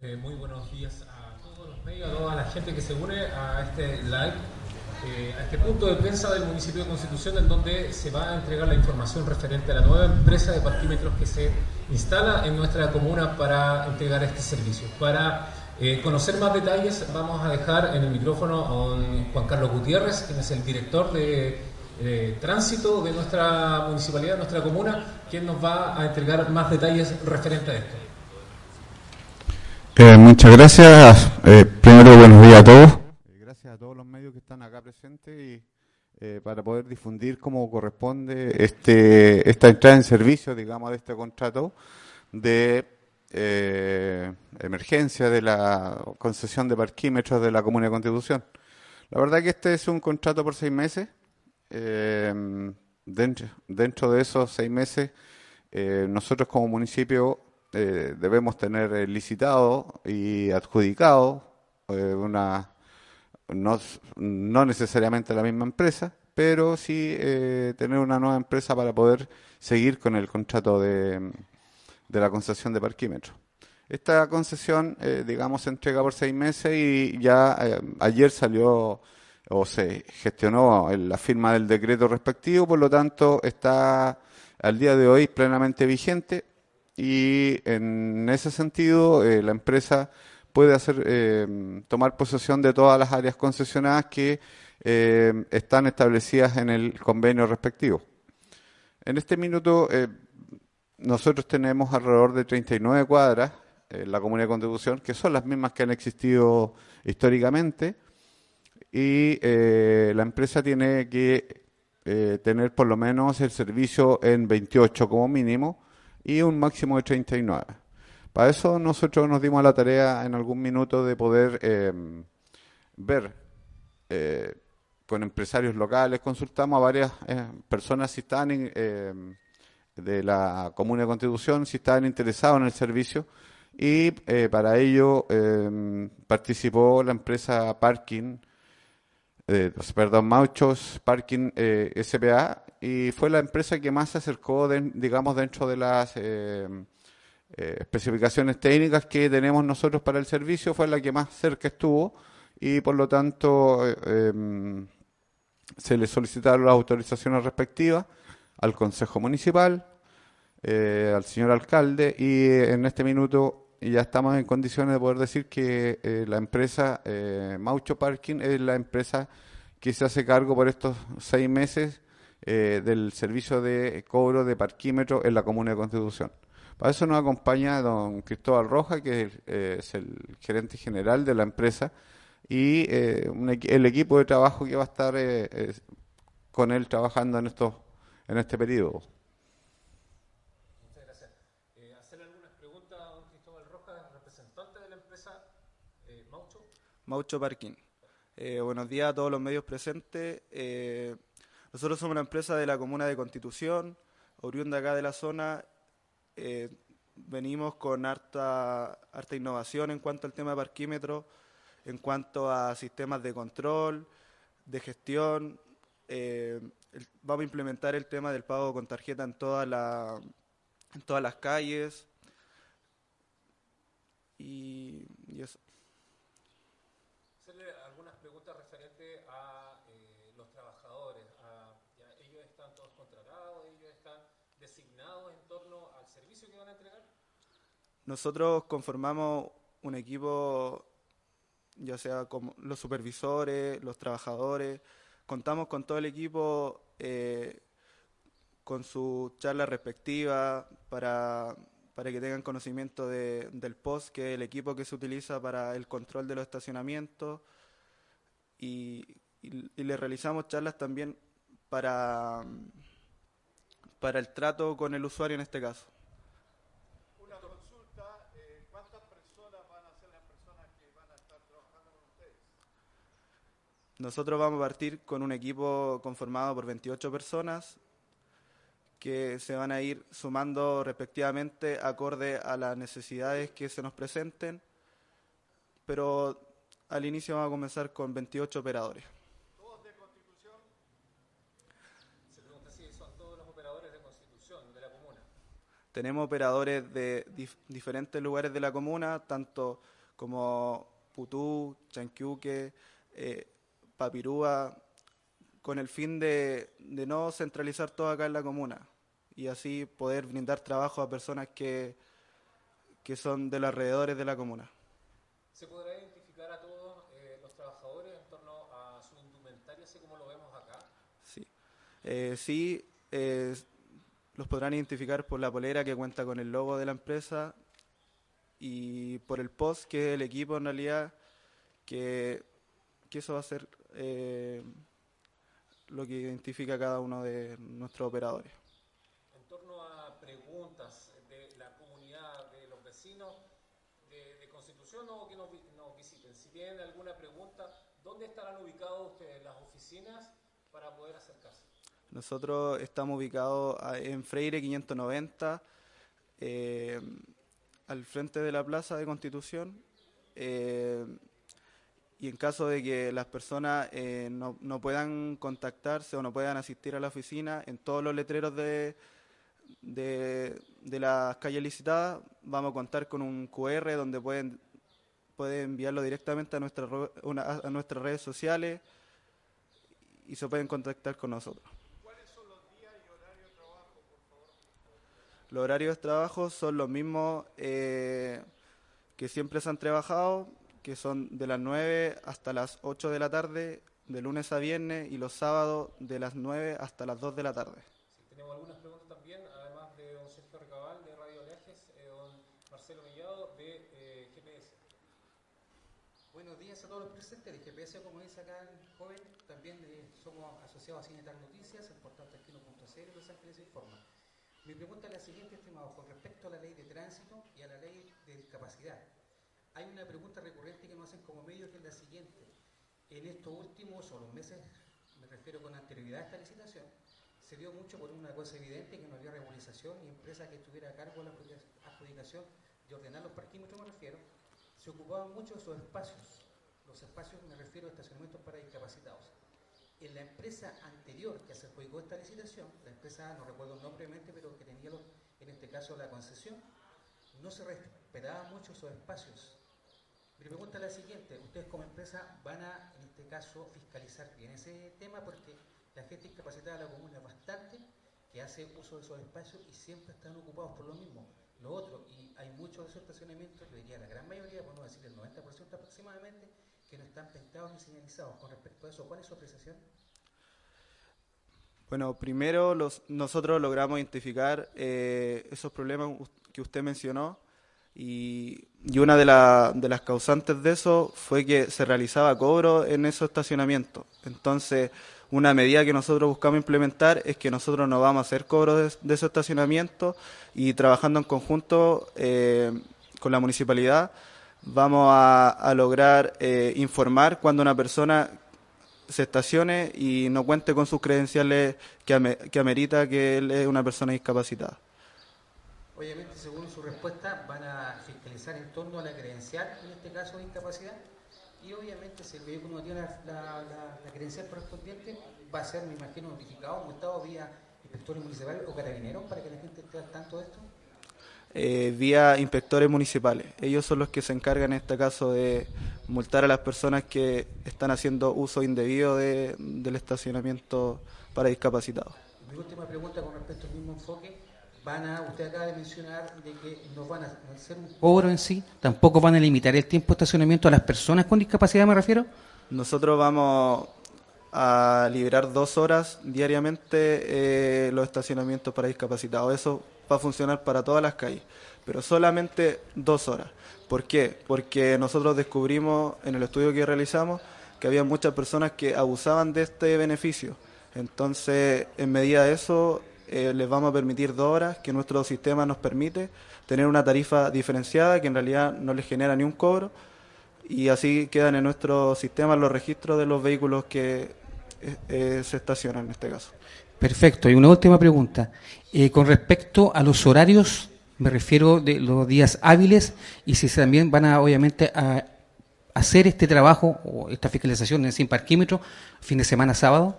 Eh, muy buenos días a todos los medios, a toda la gente que se une a este live, eh, a este punto de prensa del municipio de Constitución, en donde se va a entregar la información referente a la nueva empresa de parquímetros que se instala en nuestra comuna para entregar este servicio. Para eh, conocer más detalles, vamos a dejar en el micrófono a Juan Carlos Gutiérrez, quien es el director de tránsito de nuestra municipalidad, nuestra comuna, quien nos va a entregar más detalles referente a esto. Eh, muchas gracias. Eh, primero, buenos días a todos. Eh, gracias a todos los medios que están acá presentes y para poder difundir como corresponde este esta entrada en servicio, digamos, de este contrato de emergencia de la concesión de parquímetros de la Comuna de Constitución. La verdad que este es un contrato por seis meses. dentro, dentro de esos seis meses, nosotros como municipio eh, debemos tener eh, licitado y adjudicado eh, una no, no, necesariamente la misma empresa, pero sí tener una nueva empresa para poder seguir con el contrato de, de la concesión de parquímetros. Esta concesión, digamos, se entrega por seis meses y ya ayer salió o se gestionó la firma del decreto respectivo, por lo tanto está al día de hoy plenamente vigente y en ese sentido eh, la empresa puede hacer eh, tomar posesión de todas las áreas concesionadas que eh, están establecidas en el convenio respectivo. En este minuto nosotros tenemos alrededor de 39 cuadras en la comunidad de contribución, que son las mismas que han existido históricamente, y la empresa tiene que tener por lo menos el servicio en 28 como mínimo, y un máximo de 39. Para eso nosotros nos dimos la tarea en algún minuto de poder eh, ver eh, con empresarios locales, consultamos a varias eh, personas si están de la Comuna de Constitución, si estaban interesados en el servicio y para ello participó la empresa Parking, perdón, Mauchos Parking SPA y fue la empresa que más se acercó, digamos, dentro de las eh, eh, especificaciones técnicas que tenemos nosotros para el servicio, fue la que más cerca estuvo y por lo tanto eh, em, se le solicitaron las autorizaciones respectivas al Consejo Municipal, al señor alcalde y en este minuto ya estamos en condiciones de poder decir que la empresa Maucho Parking es la empresa que se hace cargo por estos seis meses eh, del servicio de cobro de parquímetro en la Comuna de Constitución. Para eso nos acompaña don Cristóbal Roja, que eh, es el gerente general de la empresa, y eh, el equipo de trabajo que va a estar con él trabajando en, estos, en este periodo. Muchas gracias. ¿Hacer algunas preguntas a don Cristóbal Roja, representante de la empresa Maucho? Maucho Parking. buenos días a todos los medios presentes. Nosotros somos una empresa de la comuna de Constitución, oriunda acá de la zona. Eh, venimos con harta, harta innovación en cuanto al tema de parquímetro, en cuanto a sistemas de control, de gestión. Eh, vamos a implementar el tema del pago con tarjeta en, en todas las calles. Y, y eso. algunas preguntas referentes a los trabajadores, ellos están todos contratados, ellos están designados en torno al servicio que van a entregar. Nosotros conformamos un equipo, ya sea como los supervisores, los trabajadores, contamos con todo el equipo eh, con su charla respectiva para, para que tengan conocimiento de, del POST, que es el equipo que se utiliza para el control de los estacionamientos, y y, le realizamos charlas también para, para el trato con el usuario en este caso. Una consulta, eh, ¿cuántas personas van a ser las personas que van a estar trabajando con ustedes? Nosotros vamos a partir con un equipo conformado por 28 personas que se van a ir sumando respectivamente acorde a las necesidades que se nos presenten, pero al inicio vamos a comenzar con 28 operadores. Tenemos operadores de dif- diferentes lugares de la comuna, tanto como Putú, Chanquiuque, eh, Papirúa, con el fin de, de no centralizar todo acá en la comuna y así poder brindar trabajo a personas que, que son de los alrededores de la comuna. ¿Se podrá identificar a todos eh, los trabajadores en torno a su indumentaria, así como lo vemos acá? Sí, Eh, sí eh, los podrán identificar por la polera que cuenta con el logo de la empresa y por el post que es el equipo en realidad, que, que eso va a ser eh, lo que identifica a cada uno de nuestros operadores. En torno a preguntas de la comunidad, de los vecinos de, de Constitución o que nos, vi- nos visiten. Si tienen alguna pregunta, ¿dónde estarán ubicados ustedes las oficinas para poder acercarse? Nosotros estamos ubicados en Freire 590, eh, al frente de la Plaza de Constitución. eh, y en caso de que las personas eh, no, no puedan contactarse o no puedan asistir a la oficina, en todos los letreros de, de, de las calles licitadas vamos a contar con un QR donde pueden, pueden enviarlo directamente a, nuestra, una- a nuestras redes sociales y se pueden contactar con nosotros. Los horarios de trabajo son los mismos eh, que siempre se han trabajado, que son de las 9 hasta las 8 de la tarde, de lunes a viernes, y los sábados de las 9 hasta las 2 de la tarde. Si tenemos algunas preguntas también, además de don Sergio Recabal de Radio Leajes, eh, don Marcelo Mellado de eh, GPS. Buenos días a todos los presentes de GPS, como dice acá el joven. También eh, somos asociados a Cinetar Noticias, el portal Tarquino.cl, Los Ángeles Informa. Mi pregunta es la siguiente, estimados, con respecto a la ley de tránsito y a la ley de discapacidad. Hay una pregunta recurrente que nos hacen como medio que es la siguiente. En estos últimos o los meses, me refiero con anterioridad a esta licitación, se dio mucho por una cosa evidente que no había regularización y empresa que estuviera a cargo de la adjudicación de ordenar los parquímetros, me refiero, se ocupaban mucho de esos espacios. Los espacios me refiero a estacionamientos para discapacitados. En la empresa anterior que se adjudicó esta licitación, la empresa, no recuerdo el nombre pero que tenía en este caso la concesión, no se respetaban mucho esos espacios. Mi pregunta es la siguiente, ustedes como empresa van a, en este caso, fiscalizar bien ese tema porque la gente discapacitada de la comuna es bastante que hace uso de esos espacios y siempre están ocupados por lo mismo. Lo otro, y hay muchos de esos estacionamientos, yo diría la gran mayoría, no decir el 90% aproximadamente, que no están pintados ni señalizados. Con respecto a eso, ¿cuál es su apreciación? Bueno, primero los, nosotros logramos identificar eh, esos problemas que usted mencionó y, una de, la- de las causantes de eso fue que se realizaba cobro en esos estacionamientos. Entonces, una medida que nosotros buscamos implementar es que nosotros no vamos a hacer cobro de, esos estacionamientos y trabajando en conjunto eh, con la municipalidad vamos a, lograr eh, informar cuando una persona se estacione y no cuente con sus credenciales que amerita que él es una persona discapacitada. Obviamente, según su respuesta, van a fiscalizar en torno a la credencial, en este caso de discapacidad, y obviamente si el vehículo no tiene la, la- la- la credencial correspondiente, va a ser, me imagino, notificado, multado vía inspectores municipales o carabineros para que la gente esté al tanto de esto. eh, vía inspectores municipales. Ellos son los que se encargan en este caso de multar a las personas que están haciendo uso indebido de- del estacionamiento para discapacitados. Mi última pregunta con respecto al mismo enfoque. Van a, usted acaba de mencionar de que no van a hacer un cobro en sí, tampoco van a limitar el tiempo de estacionamiento a las personas con discapacidad, me refiero. Nosotros vamos a liberar dos horas diariamente eh, los estacionamientos para discapacitados. Eso va a funcionar para todas las calles, pero solamente dos horas. ¿Por qué? Porque nosotros descubrimos en el estudio que realizamos que había muchas personas que abusaban de este beneficio. Entonces, en medida de eso, eh, les vamos a permitir dos horas que nuestro sistema nos permite tener una tarifa diferenciada que en realidad no les genera ni un cobro y así quedan en nuestro sistema los registros de los vehículos que eh, eh, se estacionan en este caso. Perfecto. Y una última pregunta. Eh, con respecto a los horarios, me refiero de los días hábiles y si también van a, obviamente, a hacer este trabajo o esta fiscalización sin parquímetro fin de semana sábado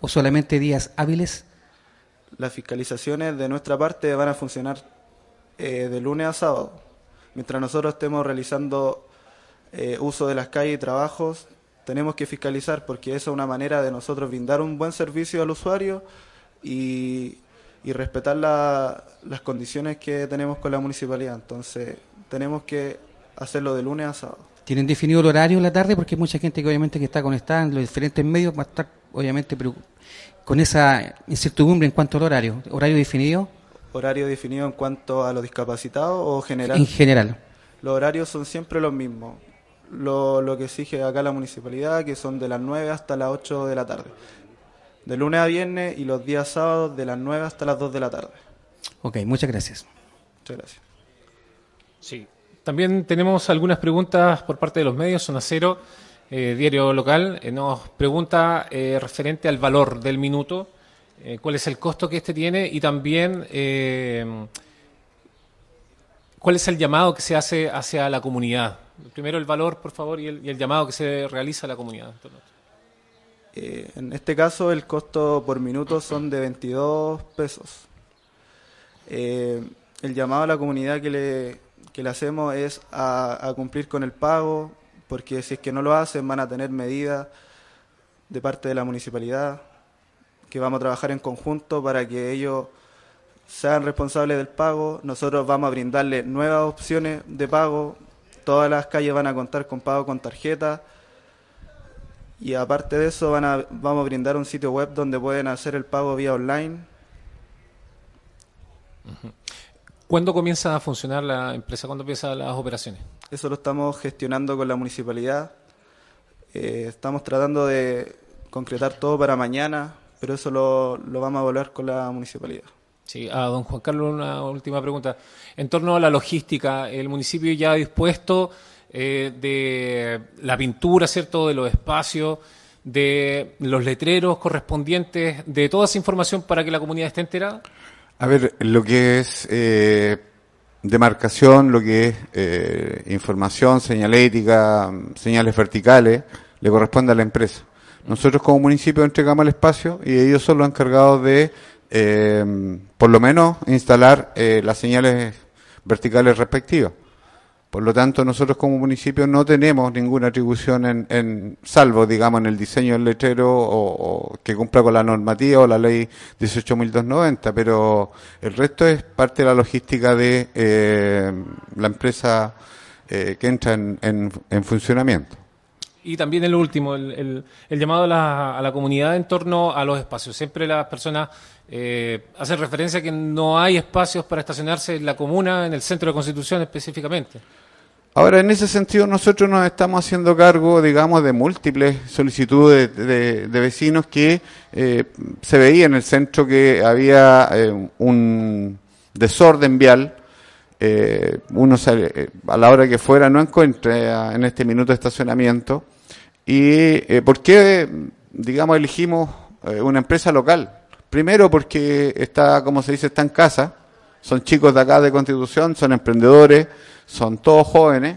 o solamente días hábiles. Las fiscalizaciones de nuestra parte van a funcionar eh, de lunes a sábado. Mientras nosotros estemos realizando eh, uso de las calles y trabajos, tenemos que fiscalizar porque esa es una manera de nosotros brindar un buen servicio al usuario y, y respetar la- las condiciones que tenemos con la municipalidad. Entonces, tenemos que hacerlo de lunes a sábado. ¿Tienen definido el horario en la tarde? Porque hay mucha gente que obviamente que está conectada en los diferentes medios va a estar obviamente con esa incertidumbre en cuanto al horario. ¿Horario definido? ¿Horario definido en cuanto a los discapacitados o general? En general. Los horarios son siempre los mismos. Lo, lo que exige acá la municipalidad, que son de las 9 hasta las 8 de la tarde. De lunes a viernes y los días sábados de las 9 hasta las 2 de la tarde. Ok, muchas gracias. Muchas gracias. Sí. También tenemos algunas preguntas por parte de los medios. Zona Cero, eh, diario local, eh, nos pregunta eh, referente al valor del minuto, cuál es el costo que este tiene y también cuál es el llamado que se hace hacia la comunidad. Primero el valor, por favor, y el, llamado que se realiza a la comunidad. en este caso, el costo por minuto son de 22 pesos. El llamado a la comunidad que le, que le hacemos es a cumplir con el pago, porque si es que no lo hacen, van a tener medidas de parte de la municipalidad, que vamos a trabajar en conjunto para que ellos sean responsables del pago. Nosotros vamos a brindarles nuevas opciones de pago. Todas las calles van a contar con pago con tarjeta. Y aparte de eso, van a, vamos a brindar un sitio web donde pueden hacer el pago vía online. ¿Cuándo comienza a funcionar la empresa? ¿Cuándo empiezan las operaciones? Eso lo estamos gestionando con la municipalidad. Eh, estamos tratando de concretar todo para mañana, pero eso lo, lo vamos a evaluar con la municipalidad. Sí, a don Juan Carlos una última pregunta. En torno a la logística, el municipio ya ha dispuesto eh, de la pintura, ¿cierto?, de los espacios, de los letreros correspondientes, de toda esa información para que la comunidad esté enterada. A ver, lo que es eh, demarcación, lo que es eh, información, señalética, señales verticales, le corresponde a la empresa. Nosotros como municipio entregamos el espacio y ellos son los encargados de, eh, por lo menos, instalar eh, las señales verticales respectivas. Por lo tanto, nosotros como municipio no tenemos ninguna atribución en, en salvo, digamos, en el diseño del letrero o, que cumpla con la normativa o la ley 18.290, pero el resto es parte de la logística de eh, la empresa eh, que entra en, en- en funcionamiento. Y también el último, el, el- llamado a la, comunidad en torno a los espacios. Siempre las personas eh, hacen referencia a que no hay espacios para estacionarse en la comuna, en el centro de Constitución específicamente. Ahora, en ese sentido, nosotros nos estamos haciendo cargo, digamos, de múltiples solicitudes de, de vecinos que eh, se veía en el centro que había eh, un desorden vial. Eh, uno sale- eh, a la hora que fuera no encuentra en este minuto de estacionamiento. ¿Y eh, por qué, digamos, elegimos eh, una empresa local? Primero porque está, como se dice, está en casa. Son chicos de acá de Constitución, son emprendedores, son todos jóvenes.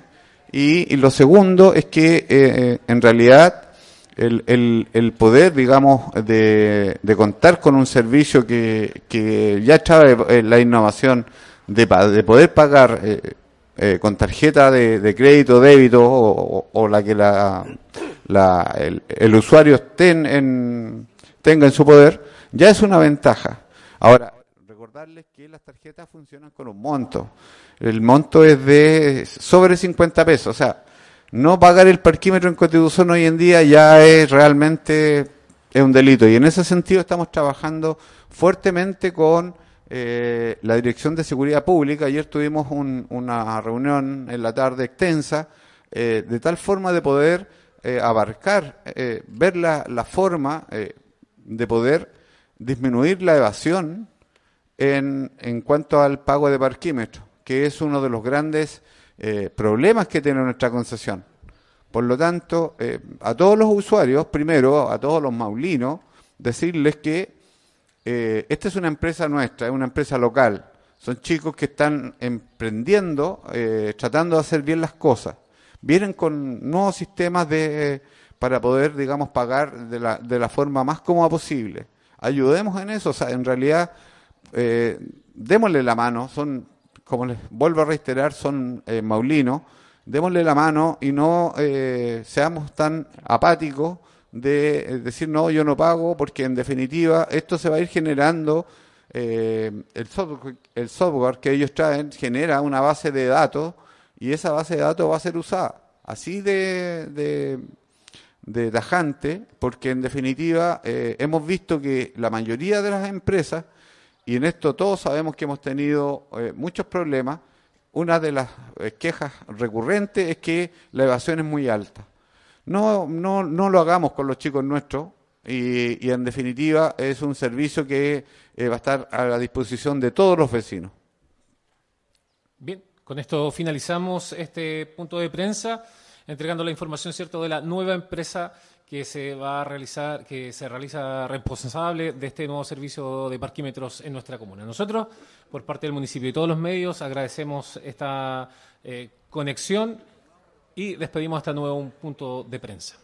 Y, lo segundo es que eh, eh, en realidad el, el, el poder, digamos, de, contar con un servicio que, que ya trae eh, la innovación de, de poder pagar eh, eh, con tarjeta de, crédito, débito o, o- o la que la, la- el, usuario en- tenga en su poder, ya es una ventaja. Ahora, recordarles que las tarjetas funcionan con un monto. El monto es de sobre 50 pesos. O sea, no pagar el parquímetro en Constitución hoy en día ya es realmente es un delito. Y en ese sentido estamos trabajando fuertemente con eh, la Dirección de Seguridad Pública. Ayer tuvimos un- una reunión en la tarde extensa, eh, de tal forma de poder eh, abarcar, eh, ver la, la forma de poder disminuir la evasión en, en cuanto al pago de parquímetro, que es uno de los grandes problemas que tiene nuestra concesión. Por lo tanto, a todos los usuarios, primero, a todos los maulinos, decirles que eh, esta es una empresa nuestra, es una empresa local. Son chicos que están emprendiendo, eh, tratando de hacer bien las cosas. Vienen con nuevos sistemas de, para poder, digamos, pagar de la, de la forma más cómoda posible. Ayudemos en eso, o sea, en realidad, eh, démosle la mano. Son como les vuelvo a reiterar, son eh, maulinos, démosle la mano y no eh, seamos tan apáticos de eh, decir no, yo no pago, porque en definitiva esto se va a ir generando, eh, el, software, el software que ellos traen genera una base de datos y esa base de datos va a ser usada. Así de, de, de tajante, porque en definitiva eh, hemos visto que la mayoría de las empresas, y en esto todos sabemos que hemos tenido muchos problemas, una de las quejas recurrentes es que la evasión es muy alta. No, no, no lo hagamos con los chicos nuestros y, en definitiva es un servicio que eh, va a estar a la disposición de todos los vecinos. Bien, con esto finalizamos este punto de prensa, entregando la información cierto de la nueva empresa que se va a realizar, que se realiza responsable de este nuevo servicio de parquímetros en nuestra comuna. Nosotros, por parte del municipio y todos los medios, agradecemos esta eh, conexión y despedimos hasta nuevo un punto de prensa.